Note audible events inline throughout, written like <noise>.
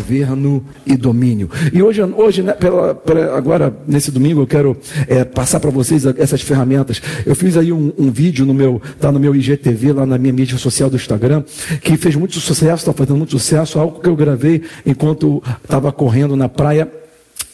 Governo e domínio. E hoje, hoje né, pela, pela, agora, nesse domingo, eu quero é, passar para vocês essas ferramentas. Eu fiz aí um, um vídeo no meu, tá no meu IGTV, lá na minha mídia social do Instagram, que fez muito sucesso, está fazendo muito sucesso, algo que eu gravei enquanto estava correndo na praia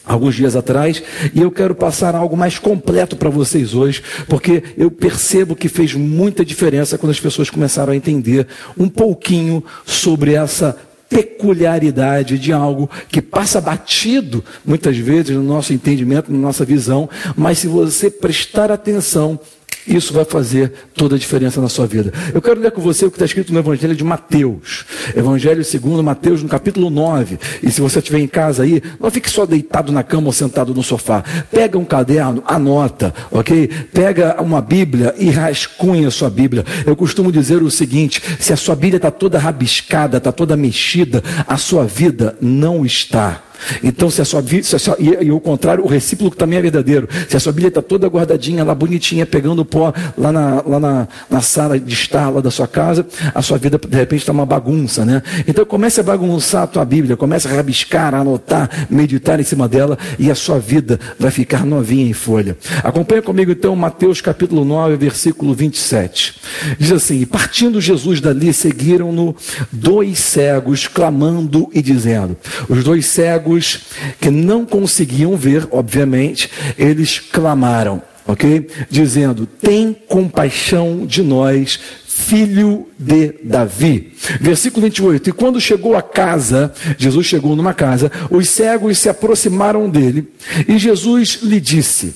alguns dias atrás, e eu quero passar algo mais completo para vocês hoje, porque eu percebo que fez muita diferença quando as pessoas começaram a entender um pouquinho sobre essa peculiaridade de algo que passa batido muitas vezes no nosso entendimento, na nossa visão, mas se você prestar atenção, isso vai fazer toda a diferença na sua vida. Eu quero ler com você o que está escrito no Evangelho de Mateus. Evangelho segundo Mateus, no capítulo 9. E se você estiver em casa aí, não fique só deitado na cama ou sentado no sofá. Pega um caderno, anota, ok? Pega uma Bíblia e rascunha a sua Bíblia. Eu costumo dizer o seguinte: se a sua Bíblia está toda rabiscada, está toda mexida, a sua vida não está. Então, se a sua vida, e, e o contrário, o recíproco também é verdadeiro. Se a sua Bíblia está toda guardadinha, lá bonitinha, pegando pó lá, na, lá na, na, sala de estar lá da sua casa, a sua vida de repente está uma bagunça, né? Então comece a bagunçar a tua Bíblia, comece a rabiscar, a anotar, meditar em cima dela e a sua vida vai ficar novinha em folha. Acompanhe comigo então Mateus capítulo 9, versículo 27. Diz assim: partindo Jesus dali, seguiram-no dois cegos, clamando e dizendo: Os dois cegos cegos que não conseguiam ver, obviamente, eles clamaram, ok? Dizendo: Tem compaixão de nós, filho de Davi. Versículo 28. E quando chegou a casa, Jesus chegou numa casa, os cegos se aproximaram dele e Jesus lhe disse: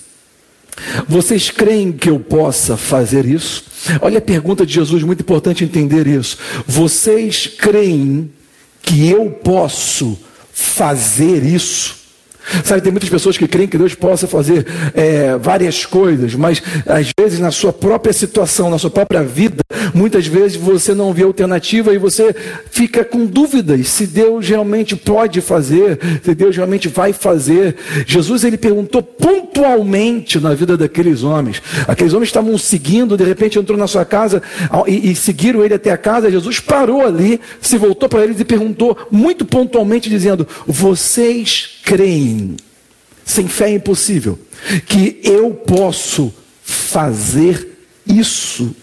Vocês creem que eu possa fazer isso? Olha a pergunta de Jesus, muito importante entender isso. Vocês creem que eu posso fazer isso. Sabe, tem muitas pessoas que creem que Deus possa fazer é, várias coisas, mas às vezes na sua própria situação, na sua própria vida, muitas vezes você não vê alternativa e você fica com dúvidas se Deus realmente pode fazer, se Deus realmente vai fazer. Jesus ele perguntou pontualmente na vida daqueles homens. Aqueles homens estavam seguindo, de repente entrou na sua casa e, e seguiram ele até a casa. Jesus parou ali, se voltou para eles e perguntou muito pontualmente, dizendo: Vocês creem, sem fé é impossível, que eu posso fazer isso.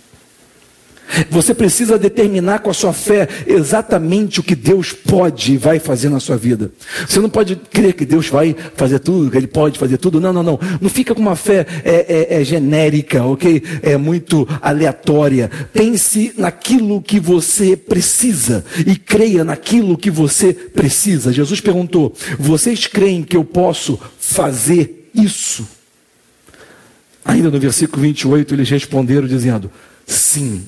Você precisa determinar com a sua fé exatamente o que Deus pode e vai fazer na sua vida. Você não pode crer que Deus vai fazer tudo, que Ele pode fazer tudo. Não, não, não. Não fica com uma fé é, é, é genérica, ok? É muito aleatória. Pense naquilo que você precisa e creia naquilo que você precisa. Jesus perguntou: Vocês creem que eu posso fazer isso? Ainda no versículo 28, eles responderam dizendo: Sim.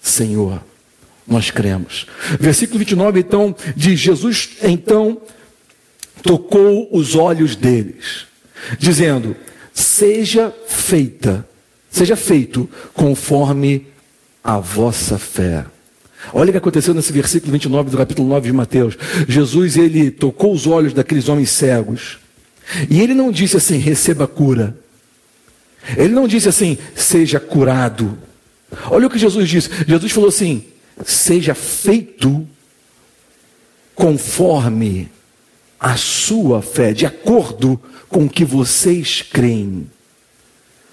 Senhor, nós cremos. Versículo 29, então, diz: Jesus então tocou os olhos deles, dizendo: Seja feita, seja feito conforme a vossa fé. Olha o que aconteceu nesse versículo 29 do capítulo 9 de Mateus. Jesus, ele tocou os olhos daqueles homens cegos. E ele não disse assim, receba cura. Ele não disse assim, seja curado. Olha o que Jesus disse. Jesus falou assim: seja feito conforme a sua fé, de acordo com o que vocês creem.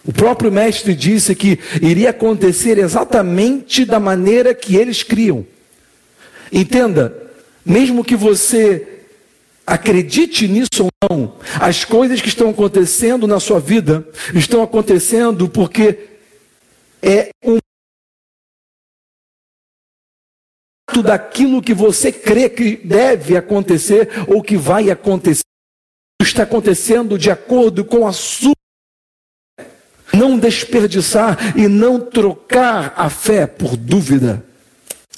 O próprio mestre disse que iria acontecer exatamente da maneira que eles criam. Entenda, mesmo que você acredite nisso ou não, as coisas que estão acontecendo na sua vida estão acontecendo porque é daquilo que você crê que deve acontecer ou que vai acontecer. Está acontecendo de acordo com a sua. Não desperdiçar e não trocar a fé por dúvida.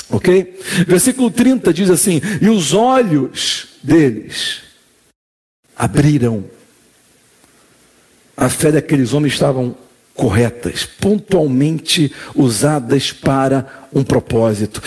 Ok? Versículo 30 diz assim: E os olhos deles abriram. a fé daqueles homens estavam corretas, pontualmente usadas para um propósito.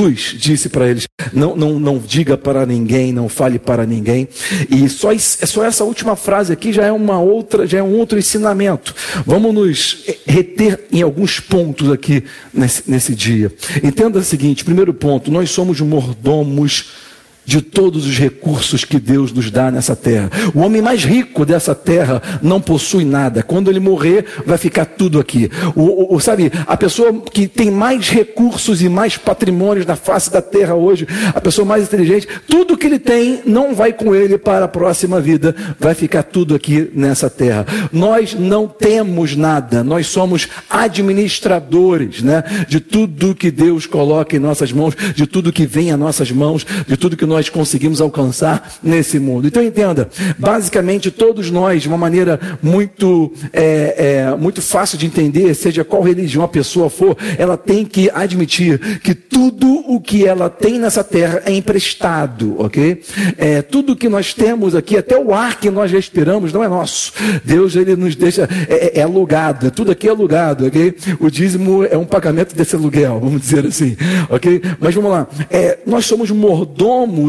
Jesus disse para eles: não, não, não diga para ninguém, não fale para ninguém. E só, é só essa última frase aqui já é uma outra, já é um outro ensinamento. Vamos nos reter em alguns pontos aqui nesse, nesse dia. Entenda o seguinte: primeiro ponto, nós somos mordomos de todos os recursos que Deus nos dá nessa terra. O homem mais rico dessa terra não possui nada. Quando ele morrer, vai ficar tudo aqui. O, o, sabe, a pessoa que tem mais recursos e mais patrimônios na face da terra hoje, a pessoa mais inteligente, tudo que ele tem não vai com ele para a próxima vida, vai ficar tudo aqui nessa terra. Nós não temos nada, nós somos administradores, né, de tudo que Deus coloca em nossas mãos, de tudo que vem a nossas mãos, de tudo que nós nós conseguimos alcançar nesse mundo. Então entenda, basicamente todos nós, de uma maneira muito, é, é, muito fácil de entender, seja qual religião a pessoa for, ela tem que admitir que tudo o que ela tem nessa terra é emprestado, ok? É, tudo que nós temos aqui, até o ar que nós respiramos, não é nosso. Deus ele nos deixa, é, é, é alugado, tudo aqui é alugado, ok? O dízimo é um pagamento desse aluguel, vamos dizer assim, ok? Mas vamos lá, é, nós somos mordomos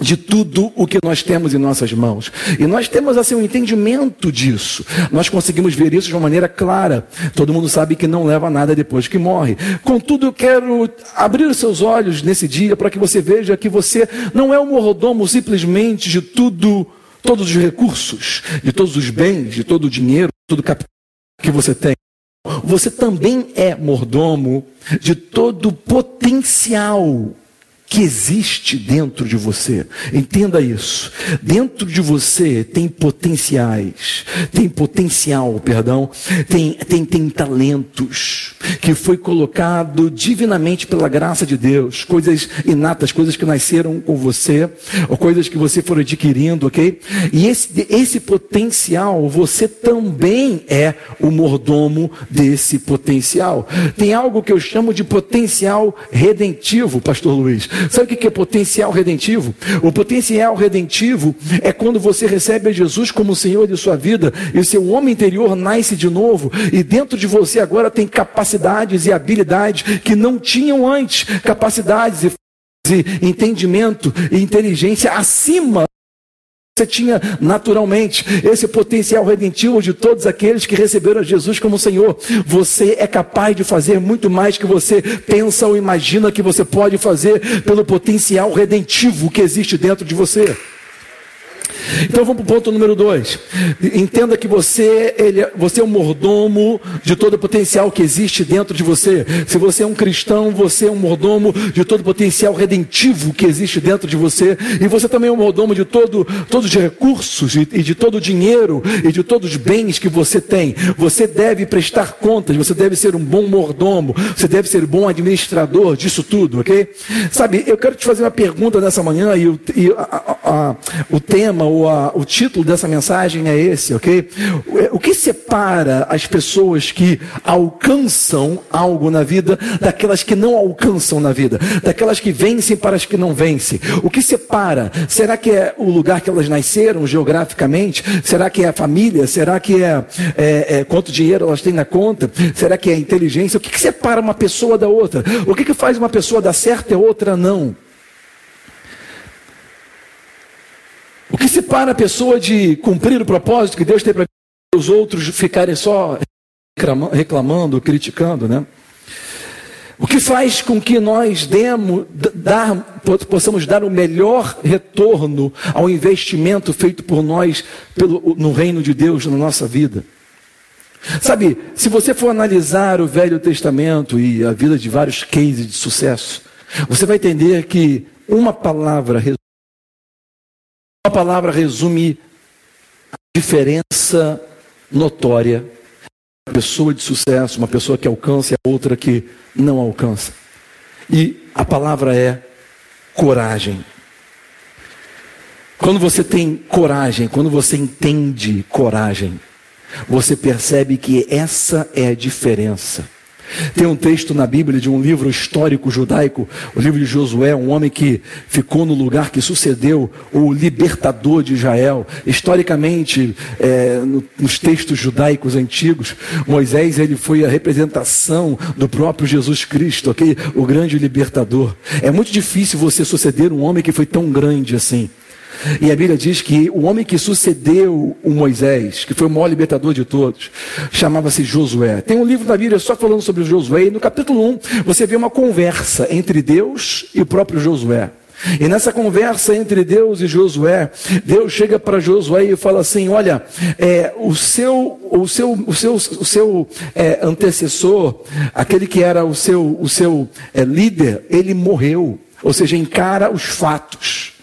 de tudo o que nós temos em nossas mãos. E nós temos assim um entendimento disso. Nós conseguimos ver isso de uma maneira clara. Todo mundo sabe que não leva nada depois que morre. Contudo, eu quero abrir os seus olhos nesse dia para que você veja que você não é um mordomo simplesmente de tudo, todos os recursos, de todos os bens, de todo o dinheiro, todo o capital que você tem. Você também é mordomo de todo o potencial que existe dentro de você. Entenda isso. Dentro de você tem potenciais, tem potencial, perdão, tem, tem, tem talentos que foi colocado divinamente pela graça de Deus, coisas inatas, coisas que nasceram com você, ou coisas que você for adquirindo, ok? E esse, esse potencial, você também é o mordomo desse potencial. Tem algo que eu chamo de potencial redentivo, pastor Luiz. Sabe o que é potencial redentivo? O potencial redentivo é quando você recebe a Jesus como Senhor de sua vida e o seu homem interior nasce de novo e dentro de você agora tem capacidades e habilidades que não tinham antes, capacidades e entendimento e inteligência acima você tinha naturalmente esse potencial redentivo de todos aqueles que receberam Jesus como Senhor. Você é capaz de fazer muito mais que você pensa ou imagina que você pode fazer pelo potencial redentivo que existe dentro de você. Então vamos para o ponto número dois. Entenda que você, ele, você é um mordomo de todo o potencial que existe dentro de você. Se você é um cristão, você é um mordomo de todo o potencial redentivo que existe dentro de você. E você também é um mordomo de todo, todos os recursos e, e de todo o dinheiro e de todos os bens que você tem. Você deve prestar contas, você deve ser um bom mordomo, você deve ser um bom administrador disso tudo, ok? Sabe, eu quero te fazer uma pergunta nessa manhã e, o, e a, a, a, o tema, o, a, o título dessa mensagem é esse, ok? O que separa as pessoas que alcançam algo na vida daquelas que não alcançam na vida? Daquelas que vencem para as que não vencem? O que separa? Será que é o lugar que elas nasceram geograficamente? Será que é a família? Será que é, é, é quanto dinheiro elas têm na conta? Será que é a inteligência? O que, que separa uma pessoa da outra? O que, que faz uma pessoa dar certo e outra não? O que separa a pessoa de cumprir o propósito que Deus tem para os outros ficarem só reclamando, criticando, né? O que faz com que nós demos, dar, possamos dar o melhor retorno ao investimento feito por nós pelo, no reino de Deus na nossa vida? Sabe, se você for analisar o Velho Testamento e a vida de vários cases de sucesso, você vai entender que uma palavra uma palavra resume a diferença notória. Uma pessoa de sucesso, uma pessoa que alcança e a outra que não alcança. E a palavra é coragem. Quando você tem coragem, quando você entende coragem, você percebe que essa é a diferença. Tem um texto na Bíblia de um livro histórico judaico, o livro de Josué, um homem que ficou no lugar que sucedeu o libertador de Israel. Historicamente, é, no, nos textos judaicos antigos, Moisés ele foi a representação do próprio Jesus Cristo, ok? O grande libertador. É muito difícil você suceder um homem que foi tão grande assim. E a Bíblia diz que o homem que sucedeu o Moisés, que foi o maior libertador de todos, chamava-se Josué. Tem um livro da Bíblia só falando sobre Josué, e no capítulo 1 você vê uma conversa entre Deus e o próprio Josué. E nessa conversa entre Deus e Josué, Deus chega para Josué e fala assim: Olha, é, o seu, o seu, o seu, o seu é, antecessor, aquele que era o seu, o seu é, líder, ele morreu. Ou seja, encara os fatos.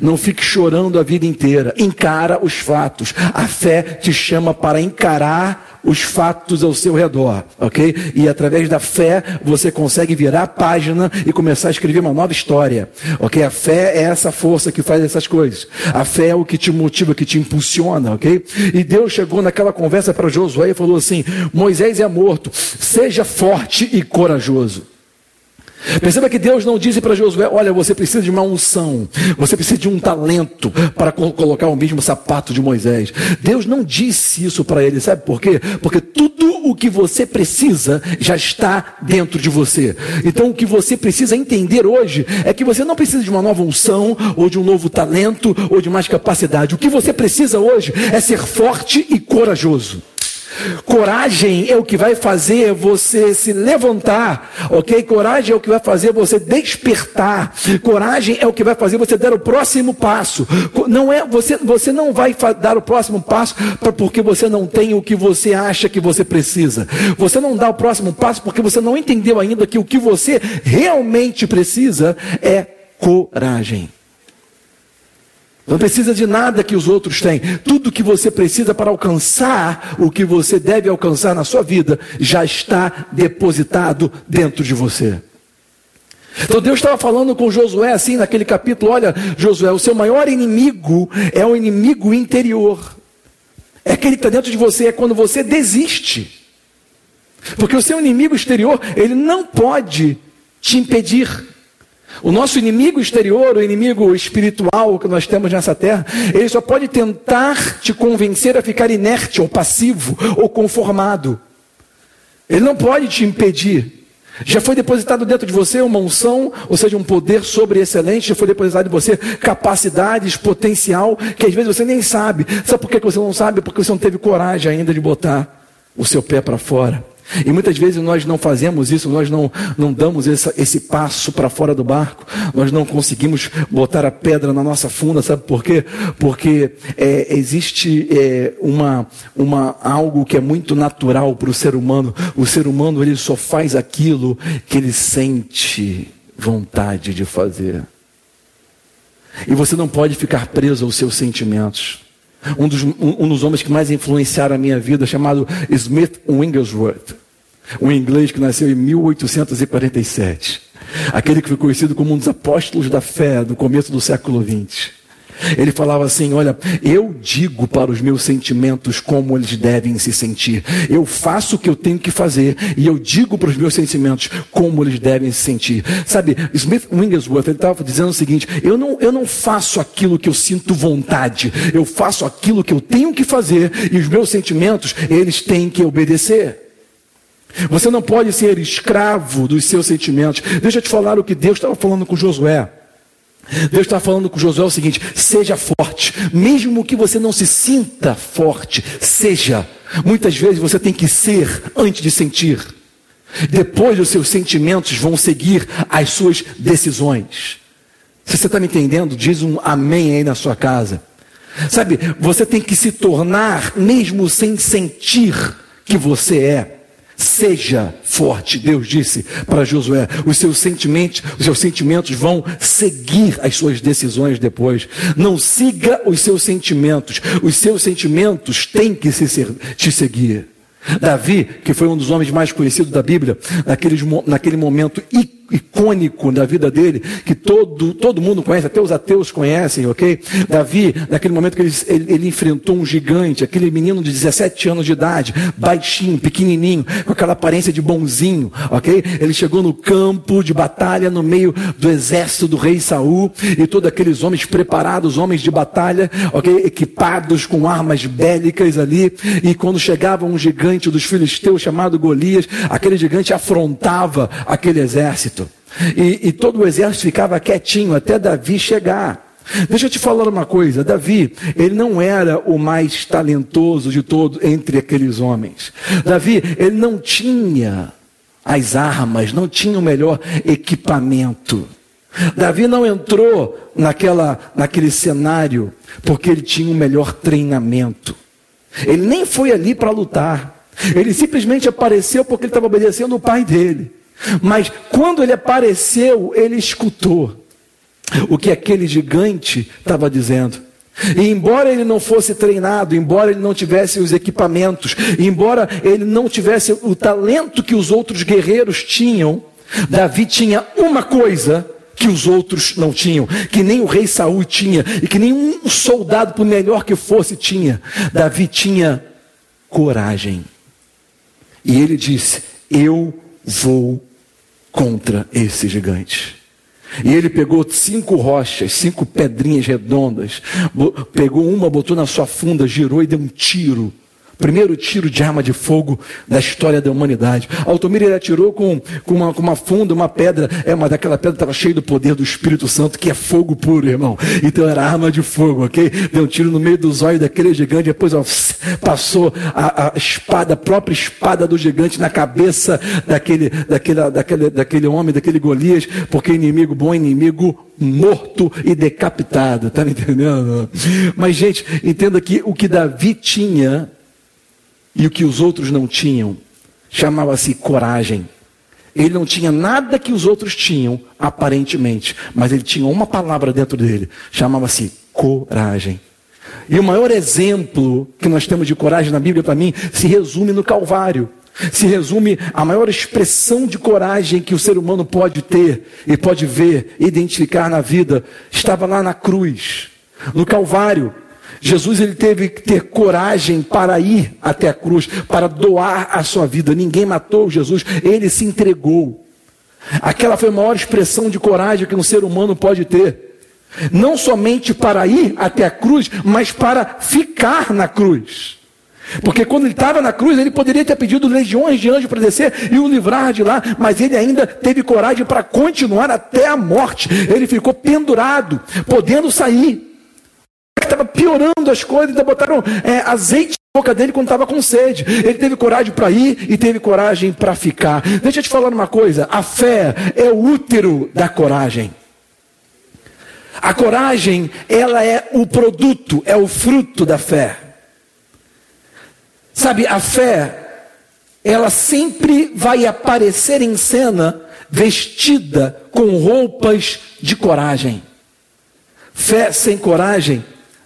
Não fique chorando a vida inteira. Encara os fatos. A fé te chama para encarar os fatos ao seu redor, ok? E através da fé você consegue virar a página e começar a escrever uma nova história, ok? A fé é essa força que faz essas coisas. A fé é o que te motiva, que te impulsiona, ok? E Deus chegou naquela conversa para Josué e falou assim: Moisés é morto, seja forte e corajoso. Perceba que Deus não disse para Josué: Olha, você precisa de uma unção, você precisa de um talento para colocar o mesmo sapato de Moisés. Deus não disse isso para ele, sabe por quê? Porque tudo o que você precisa já está dentro de você. Então, o que você precisa entender hoje é que você não precisa de uma nova unção, ou de um novo talento, ou de mais capacidade. O que você precisa hoje é ser forte e corajoso. Coragem é o que vai fazer você se levantar, ok? Coragem é o que vai fazer você despertar. Coragem é o que vai fazer você dar o próximo passo. Não é você, você não vai dar o próximo passo porque você não tem o que você acha que você precisa. Você não dá o próximo passo porque você não entendeu ainda que o que você realmente precisa é coragem. Não precisa de nada que os outros têm. Tudo que você precisa para alcançar o que você deve alcançar na sua vida já está depositado dentro de você. Então Deus estava falando com Josué assim naquele capítulo: olha, Josué, o seu maior inimigo é o inimigo interior. É aquele que está dentro de você, é quando você desiste. Porque o seu inimigo exterior, ele não pode te impedir o nosso inimigo exterior, o inimigo espiritual que nós temos nessa terra, ele só pode tentar te convencer a ficar inerte, ou passivo, ou conformado. Ele não pode te impedir. Já foi depositado dentro de você uma unção, ou seja, um poder sobre excelente, já foi depositado em você capacidades, potencial, que às vezes você nem sabe. Sabe por que você não sabe? Porque você não teve coragem ainda de botar o seu pé para fora. E muitas vezes nós não fazemos isso, nós não, não damos essa, esse passo para fora do barco, nós não conseguimos botar a pedra na nossa funda, sabe por quê? Porque é, existe é, uma, uma, algo que é muito natural para o ser humano. O ser humano ele só faz aquilo que ele sente vontade de fazer. E você não pode ficar preso aos seus sentimentos. Um dos, um, um dos homens que mais influenciaram a minha vida, chamado Smith Wigglesworth. Um inglês que nasceu em 1847. Aquele que foi conhecido como um dos apóstolos da fé no começo do século XX. Ele falava assim: Olha, eu digo para os meus sentimentos como eles devem se sentir. Eu faço o que eu tenho que fazer e eu digo para os meus sentimentos como eles devem se sentir. Sabe, Smith Wigglesworth estava dizendo o seguinte: eu não, eu não faço aquilo que eu sinto vontade, eu faço aquilo que eu tenho que fazer e os meus sentimentos eles têm que obedecer. Você não pode ser escravo dos seus sentimentos. Deixa eu te falar o que Deus estava falando com Josué. Deus está falando com Josué o seguinte: seja forte, mesmo que você não se sinta forte, seja. Muitas vezes você tem que ser antes de sentir. Depois os seus sentimentos vão seguir as suas decisões. Se você está me entendendo, diz um amém aí na sua casa. Sabe, você tem que se tornar, mesmo sem sentir que você é. Seja forte, Deus disse para Josué. Os seus sentimentos, os seus sentimentos vão seguir as suas decisões depois. Não siga os seus sentimentos. Os seus sentimentos têm que se, te seguir. Davi, que foi um dos homens mais conhecidos da Bíblia, naquele, naquele momento icônico da vida dele, que todo, todo mundo conhece, até os ateus conhecem, ok? Davi, naquele momento que ele, ele, ele, enfrentou um gigante, aquele menino de 17 anos de idade, baixinho, pequenininho, com aquela aparência de bonzinho, ok? Ele chegou no campo de batalha, no meio do exército do rei Saul, e todos aqueles homens preparados, homens de batalha, ok? Equipados com armas bélicas ali, e quando chegava um gigante dos filisteus chamado Golias, aquele gigante afrontava aquele exército. E, e todo o exército ficava quietinho até Davi chegar. Deixa eu te falar uma coisa, Davi, ele não era o mais talentoso de todos entre aqueles homens. Davi, ele não tinha as armas, não tinha o melhor equipamento. Davi não entrou naquela, naquele cenário porque ele tinha o melhor treinamento. Ele nem foi ali para lutar. Ele simplesmente apareceu porque ele estava obedecendo o pai dele. Mas quando ele apareceu, ele escutou o que aquele gigante estava dizendo. E embora ele não fosse treinado, embora ele não tivesse os equipamentos, embora ele não tivesse o talento que os outros guerreiros tinham, Davi tinha uma coisa que os outros não tinham, que nem o rei Saul tinha e que nenhum soldado, por melhor que fosse, tinha. Davi tinha coragem. E ele disse: Eu vou contra esse gigante. E ele pegou cinco rochas, cinco pedrinhas redondas, pegou uma, botou na sua funda, girou e deu um tiro Primeiro tiro de arma de fogo da história da humanidade. Altomir ele atirou com, com, uma, com uma funda, uma pedra. É, mas daquela pedra estava cheia do poder do Espírito Santo, que é fogo puro, irmão. Então era arma de fogo, ok? Deu um tiro no meio dos olhos daquele gigante. Depois ó, passou a, a, espada, a própria espada do gigante na cabeça daquele, daquele, daquele, daquele homem, daquele Golias. Porque inimigo bom, inimigo morto e decapitado. Tá me entendendo? Mas, gente, entenda que o que Davi tinha e o que os outros não tinham chamava-se coragem. Ele não tinha nada que os outros tinham, aparentemente, mas ele tinha uma palavra dentro dele, chamava-se coragem. E o maior exemplo que nós temos de coragem na Bíblia, para mim, se resume no Calvário. Se resume a maior expressão de coragem que o ser humano pode ter e pode ver, identificar na vida, estava lá na cruz, no Calvário. Jesus ele teve que ter coragem para ir até a cruz, para doar a sua vida. Ninguém matou Jesus, ele se entregou. Aquela foi a maior expressão de coragem que um ser humano pode ter. Não somente para ir até a cruz, mas para ficar na cruz. Porque quando ele estava na cruz, ele poderia ter pedido legiões de anjos para descer e o livrar de lá, mas ele ainda teve coragem para continuar até a morte. Ele ficou pendurado, podendo sair estava piorando as coisas, ainda botaram é, azeite na boca dele quando estava com sede. Ele teve coragem para ir e teve coragem para ficar. Deixa eu te falar uma coisa: a fé é o útero da coragem. A coragem, ela é o produto, é o fruto da fé. Sabe, a fé, ela sempre vai aparecer em cena vestida com roupas de coragem. Fé sem coragem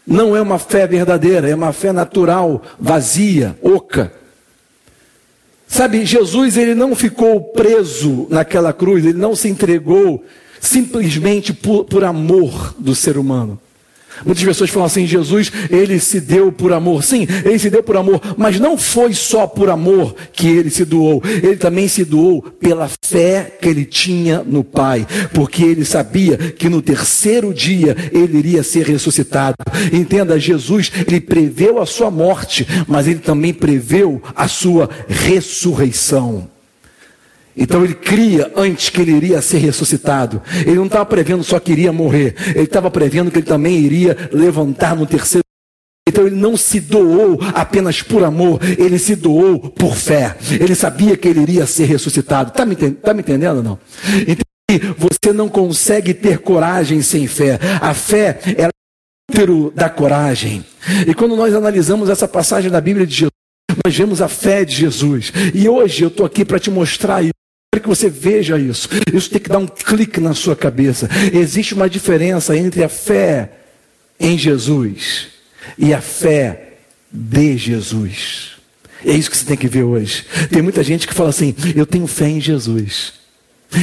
não é uma fé verdadeira, é uma fé natural, vazia, oca. Sabe, Jesus ele não ficou preso naquela cruz, ele não se entregou simplesmente por, por amor do ser humano. Muitas pessoas falam assim: Jesus, ele se deu por amor. Sim, ele se deu por amor, mas não foi só por amor que ele se doou. Ele também se doou pela fé que ele tinha no Pai, porque ele sabia que no terceiro dia ele iria ser ressuscitado. Entenda, Jesus, ele preveu a sua morte, mas ele também preveu a sua ressurreição. Então ele cria antes que ele iria ser ressuscitado. Ele não estava prevendo só que iria morrer. Ele estava prevendo que ele também iria levantar no terceiro. Então ele não se doou apenas por amor, ele se doou por fé. Ele sabia que ele iria ser ressuscitado. Está me, tá me entendendo ou não? Então, você não consegue ter coragem sem fé. A fé é o útero da coragem. E quando nós analisamos essa passagem da Bíblia de Jesus, nós vemos a fé de Jesus. E hoje eu estou aqui para te mostrar isso. Quero que você veja isso. Isso tem que dar um clique na sua cabeça. Existe uma diferença entre a fé em Jesus e a fé de Jesus. É isso que você tem que ver hoje. Tem muita gente que fala assim: eu tenho fé em Jesus.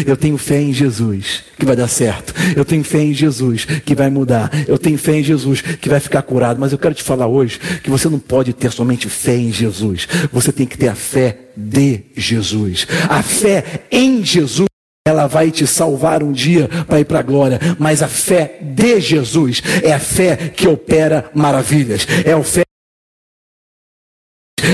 Eu tenho fé em Jesus que vai dar certo. Eu tenho fé em Jesus que vai mudar. Eu tenho fé em Jesus que vai ficar curado. Mas eu quero te falar hoje que você não pode ter somente fé em Jesus. Você tem que ter a fé de Jesus. A fé em Jesus ela vai te salvar um dia para ir para a glória, mas a fé de Jesus é a fé que opera maravilhas, é a fé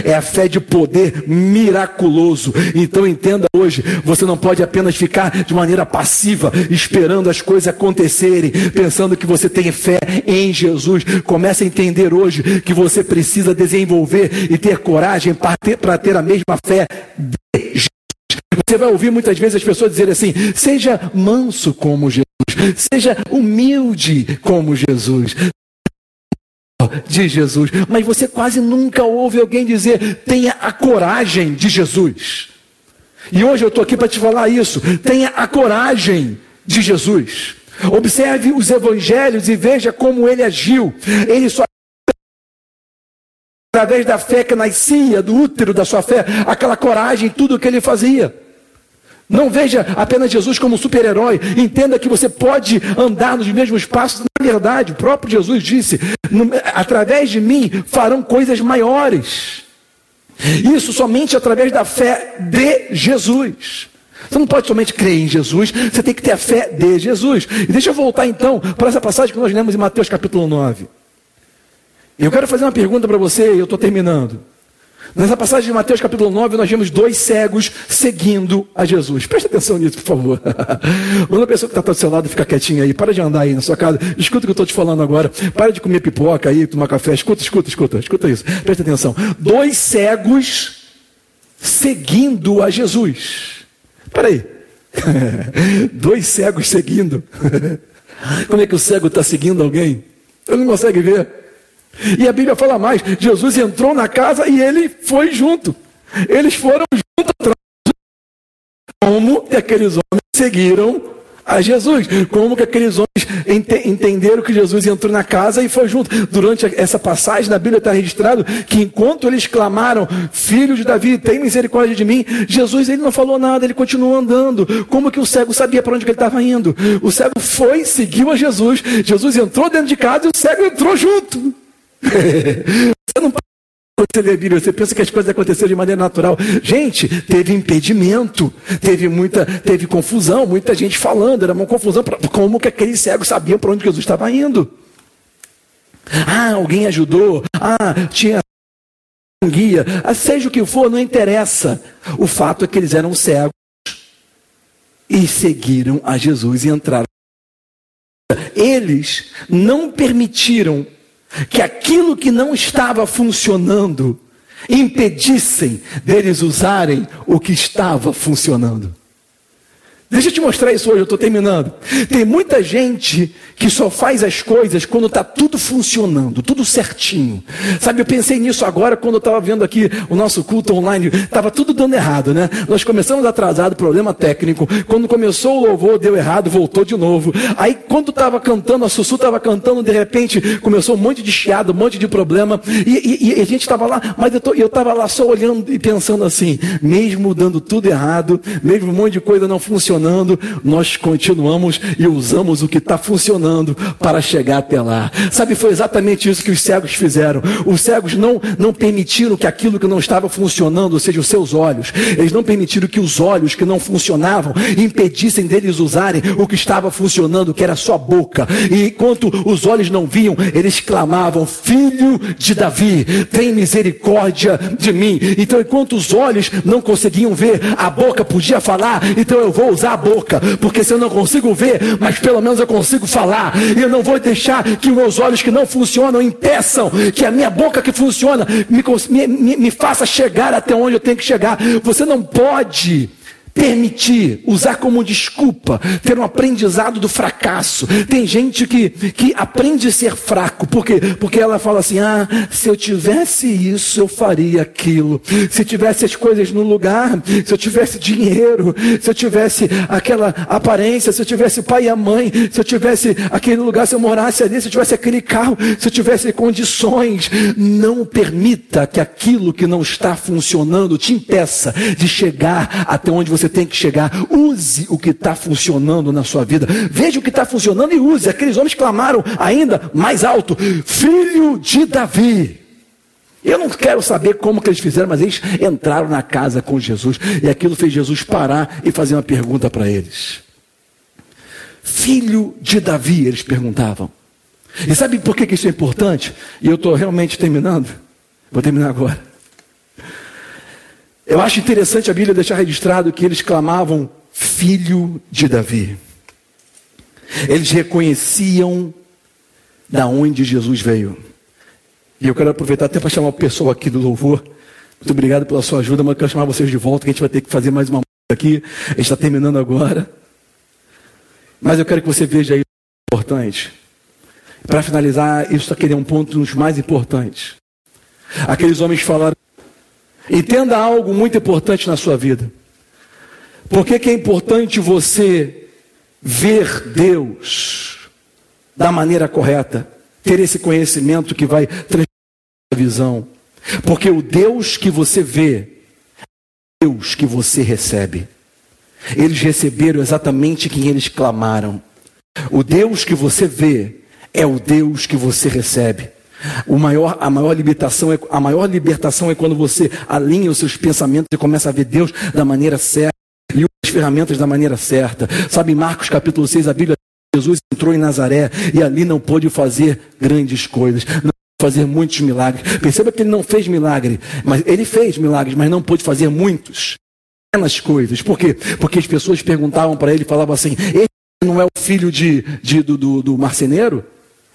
é a fé de poder miraculoso. Então entenda hoje, você não pode apenas ficar de maneira passiva, esperando as coisas acontecerem, pensando que você tem fé em Jesus. Comece a entender hoje que você precisa desenvolver e ter coragem para ter, para ter a mesma fé de Jesus. Você vai ouvir muitas vezes as pessoas dizerem assim: seja manso como Jesus, seja humilde como Jesus, de Jesus, mas você quase nunca ouve alguém dizer: tenha a coragem de Jesus. E hoje eu estou aqui para te falar isso: tenha a coragem de Jesus. Observe os evangelhos e veja como ele agiu. Ele só através da fé que nascia do útero da sua fé, aquela coragem, tudo o que ele fazia. Não veja apenas Jesus como um super-herói. Entenda que você pode andar nos mesmos passos. Na verdade, o próprio Jesus disse: através de mim farão coisas maiores. Isso somente através da fé de Jesus. Você não pode somente crer em Jesus, você tem que ter a fé de Jesus. E deixa eu voltar então para essa passagem que nós lemos em Mateus capítulo 9. Eu quero fazer uma pergunta para você e eu estou terminando. Nessa passagem de Mateus capítulo 9, nós vemos dois cegos seguindo a Jesus. Preste atenção nisso, por favor. <laughs> Manda a pessoa que está ao seu lado ficar quietinha aí. Para de andar aí na sua casa. Escuta o que eu estou te falando agora. Para de comer pipoca aí, tomar café. Escuta, escuta, escuta. Escuta isso. Preste atenção. Dois cegos seguindo a Jesus. Para aí. <laughs> dois cegos seguindo. <laughs> Como é que o cego está seguindo alguém? Ele não consegue ver. E a Bíblia fala mais: Jesus entrou na casa e ele foi junto. Eles foram junto atrás. Como que aqueles homens seguiram a Jesus? Como que aqueles homens ent entenderam que Jesus entrou na casa e foi junto? Durante essa passagem na Bíblia está registrado que enquanto eles clamaram, filho de Davi, tem misericórdia de mim, Jesus ele não falou nada, ele continuou andando. Como que o cego sabia para onde ele estava indo? O cego foi, seguiu a Jesus. Jesus entrou dentro de casa e o cego entrou junto. <laughs> você não você lê a Bíblia, você pensa que as coisas aconteceram de maneira natural. Gente, teve impedimento, teve muita, teve confusão, muita gente falando, era uma confusão, como que aqueles cegos sabiam para onde Jesus estava indo. Ah, alguém ajudou, ah, tinha um guia, ah, seja o que for, não interessa. O fato é que eles eram cegos e seguiram a Jesus e entraram. Eles não permitiram que aquilo que não estava funcionando impedissem deles usarem o que estava funcionando. Deixa eu te mostrar isso hoje, eu estou terminando. Tem muita gente que só faz as coisas quando está tudo funcionando, tudo certinho. Sabe, eu pensei nisso agora quando eu estava vendo aqui o nosso culto online. Estava tudo dando errado, né? Nós começamos atrasado, problema técnico. Quando começou o louvor, deu errado, voltou de novo. Aí quando estava cantando, a Sussu estava cantando, de repente começou um monte de chiado, um monte de problema. E, e, e a gente estava lá, mas eu estava lá só olhando e pensando assim, mesmo dando tudo errado, mesmo um monte de coisa não funcionando funcionando, nós continuamos e usamos o que está funcionando para chegar até lá. Sabe, foi exatamente isso que os cegos fizeram. Os cegos não, não permitiram que aquilo que não estava funcionando, ou seja, os seus olhos, eles não permitiram que os olhos que não funcionavam impedissem deles usarem o que estava funcionando, que era só boca. E enquanto os olhos não viam, eles clamavam: Filho de Davi, tem misericórdia de mim. Então, enquanto os olhos não conseguiam ver, a boca podia falar, então eu vou usar a boca, porque se eu não consigo ver, mas pelo menos eu consigo falar, e eu não vou deixar que meus olhos que não funcionam impeçam que a minha boca que funciona me, me, me faça chegar até onde eu tenho que chegar. Você não pode permitir, usar como desculpa, ter um aprendizado do fracasso. Tem gente que, que aprende a ser fraco, porque, porque ela fala assim: ah, se eu tivesse isso, eu faria aquilo. Se tivesse as coisas no lugar, se eu tivesse dinheiro, se eu tivesse aquela aparência, se eu tivesse pai e a mãe, se eu tivesse aquele lugar, se eu morasse ali, se eu tivesse aquele carro, se eu tivesse condições. Não permita que aquilo que não está funcionando te impeça de chegar até onde você você tem que chegar. Use o que está funcionando na sua vida. Veja o que está funcionando e use. Aqueles homens clamaram ainda mais alto: Filho de Davi. Eu não quero saber como que eles fizeram, mas eles entraram na casa com Jesus e aquilo fez Jesus parar e fazer uma pergunta para eles. Filho de Davi, eles perguntavam. E sabe por que, que isso é importante? E eu estou realmente terminando. Vou terminar agora. Eu acho interessante a Bíblia deixar registrado que eles clamavam filho de Davi. Eles reconheciam da onde Jesus veio. E eu quero aproveitar até para chamar o pessoal aqui do louvor. Muito obrigado pela sua ajuda, mas eu quero chamar vocês de volta, que a gente vai ter que fazer mais uma aqui. A gente está terminando agora. Mas eu quero que você veja aí o importante. Para finalizar, isso aqui é um ponto dos mais importantes. Aqueles homens falaram: entenda algo muito importante na sua vida. Por que, que é importante você ver Deus da maneira correta? Ter esse conhecimento que vai transformar visão. Porque o Deus que você vê é o Deus que você recebe. Eles receberam exatamente quem eles clamaram. O Deus que você vê é o Deus que você recebe. O maior, a maior libertação é a maior libertação é quando você alinha os seus pensamentos e começa a ver Deus da maneira certa e as ferramentas da maneira certa. Sabe, em Marcos capítulo 6, a Bíblia Jesus entrou em Nazaré e ali não pôde fazer grandes coisas. Não fazer muitos milagres. Perceba que ele não fez milagre, mas ele fez milagres, mas não pôde fazer muitos. Pequenas coisas. Por quê? Porque as pessoas perguntavam para ele, falavam assim: esse não é o filho de, de do, do, do, marceneiro?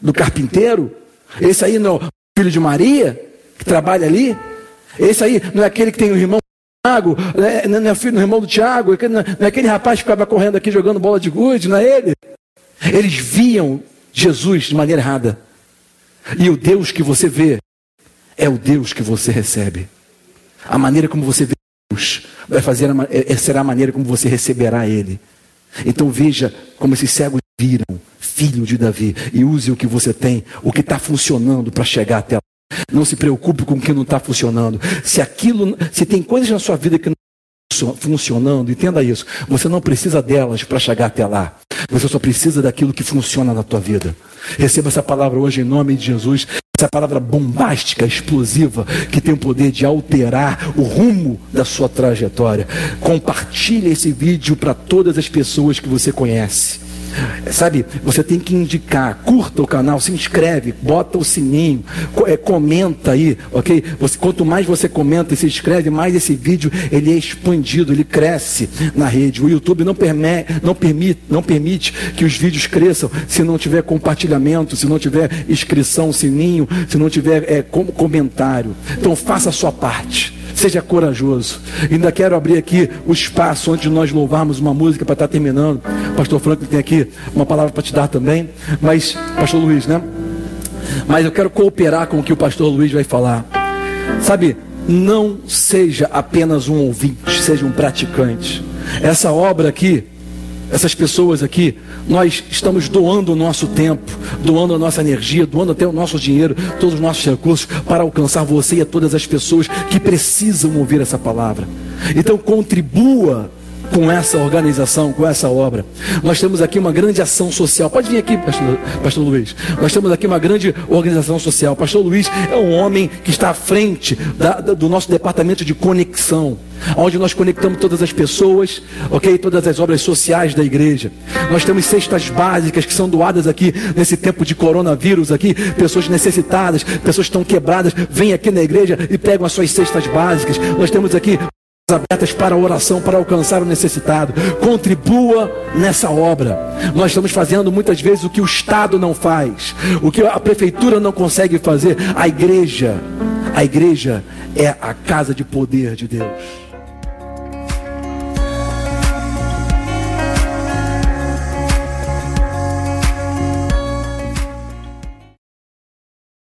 Do carpinteiro? Esse aí não é filho de Maria, que trabalha ali? Esse aí não é aquele que tem o irmão Tiago, né? não é filho do irmão do Tiago, não é aquele rapaz que ficava correndo aqui jogando bola de gude, não é ele? Eles viam Jesus de maneira errada. E o Deus que você vê é o Deus que você recebe. A maneira como você vê Deus vai fazer é, é, será a maneira como você receberá Ele. Então veja como esses cegos viram, filho de Davi, e use o que você tem, o que está funcionando para chegar até lá. Não se preocupe com o que não está funcionando. Se aquilo, se tem coisas na sua vida que não estão funcionando, entenda isso. Você não precisa delas para chegar até lá. Você só precisa daquilo que funciona na tua vida. Receba essa palavra hoje em nome de Jesus. Essa palavra bombástica, explosiva, que tem o poder de alterar o rumo da sua trajetória. Compartilhe esse vídeo para todas as pessoas que você conhece. Sabe, você tem que indicar, curta o canal, se inscreve, bota o sininho, é, comenta aí, ok? Você, quanto mais você comenta e se inscreve, mais esse vídeo ele é expandido, ele cresce na rede. O YouTube não, perme, não, permite, não permite que os vídeos cresçam se não tiver compartilhamento, se não tiver inscrição, sininho, se não tiver é, comentário. Então faça a sua parte. Seja corajoso. Ainda quero abrir aqui o espaço onde nós louvarmos uma música para estar tá terminando. Pastor Franklin tem aqui uma palavra para te dar também. Mas, Pastor Luiz, né? Mas eu quero cooperar com o que o Pastor Luiz vai falar. Sabe, não seja apenas um ouvinte, seja um praticante. Essa obra aqui essas pessoas aqui, nós estamos doando o nosso tempo, doando a nossa energia, doando até o nosso dinheiro, todos os nossos recursos para alcançar você e a todas as pessoas que precisam ouvir essa palavra. Então contribua com essa organização, com essa obra. Nós temos aqui uma grande ação social. Pode vir aqui, pastor, pastor Luiz. Nós temos aqui uma grande organização social. Pastor Luiz é um homem que está à frente da, da, do nosso departamento de conexão, onde nós conectamos todas as pessoas, ok? Todas as obras sociais da igreja. Nós temos cestas básicas que são doadas aqui nesse tempo de coronavírus aqui, pessoas necessitadas, pessoas que estão quebradas, vêm aqui na igreja e pegam as suas cestas básicas. Nós temos aqui abertas para oração, para alcançar o necessitado. Contribua nessa obra. Nós estamos fazendo muitas vezes o que o Estado não faz, o que a prefeitura não consegue fazer. A igreja, a igreja é a casa de poder de Deus.